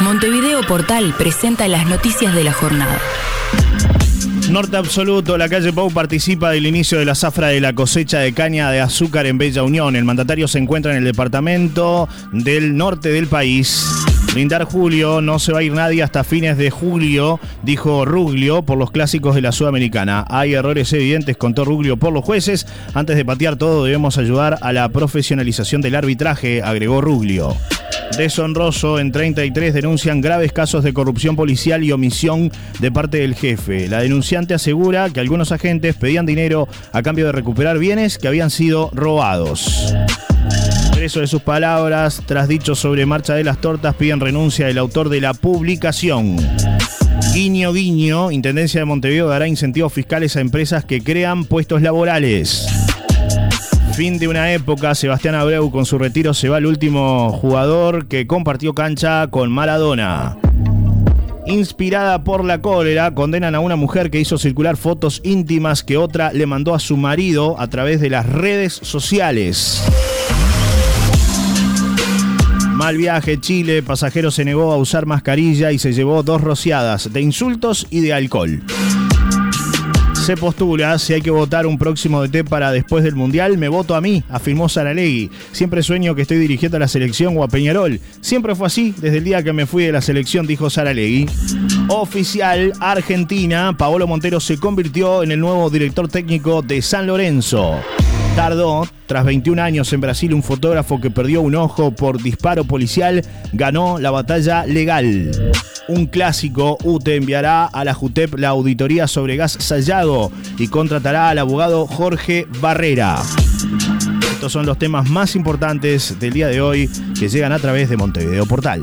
Montevideo Portal presenta las noticias de la jornada. Norte Absoluto, la calle Pau participa del inicio de la zafra de la cosecha de caña de azúcar en Bella Unión. El mandatario se encuentra en el departamento del norte del país. Brindar julio, no se va a ir nadie hasta fines de julio, dijo Ruglio por los clásicos de la Sudamericana. Hay errores evidentes, contó Ruglio por los jueces. Antes de patear todo, debemos ayudar a la profesionalización del arbitraje, agregó Ruglio. Deshonroso, en 33 denuncian graves casos de corrupción policial y omisión de parte del jefe. La denunciante asegura que algunos agentes pedían dinero a cambio de recuperar bienes que habían sido robados. Preso de sus palabras, tras dicho sobre marcha de las tortas, piden renuncia del autor de la publicación. Guiño Guiño, Intendencia de Montevideo dará incentivos fiscales a empresas que crean puestos laborales. Fin de una época, Sebastián Abreu con su retiro se va el último jugador que compartió cancha con Maradona. Inspirada por la cólera, condenan a una mujer que hizo circular fotos íntimas que otra le mandó a su marido a través de las redes sociales. Mal viaje, Chile, pasajero se negó a usar mascarilla y se llevó dos rociadas de insultos y de alcohol se postula si hay que votar un próximo DT para después del Mundial, me voto a mí, afirmó Saralegui. Siempre sueño que estoy dirigiendo a la selección o a Peñarol. Siempre fue así desde el día que me fui de la selección, dijo Saralegui. Oficial, Argentina, Paolo Montero se convirtió en el nuevo director técnico de San Lorenzo. Tardó, tras 21 años en Brasil, un fotógrafo que perdió un ojo por disparo policial ganó la batalla legal un clásico, UTE enviará a la JUTEP la auditoría sobre gas Sayago y contratará al abogado Jorge Barrera. Estos son los temas más importantes del día de hoy que llegan a través de Montevideo Portal.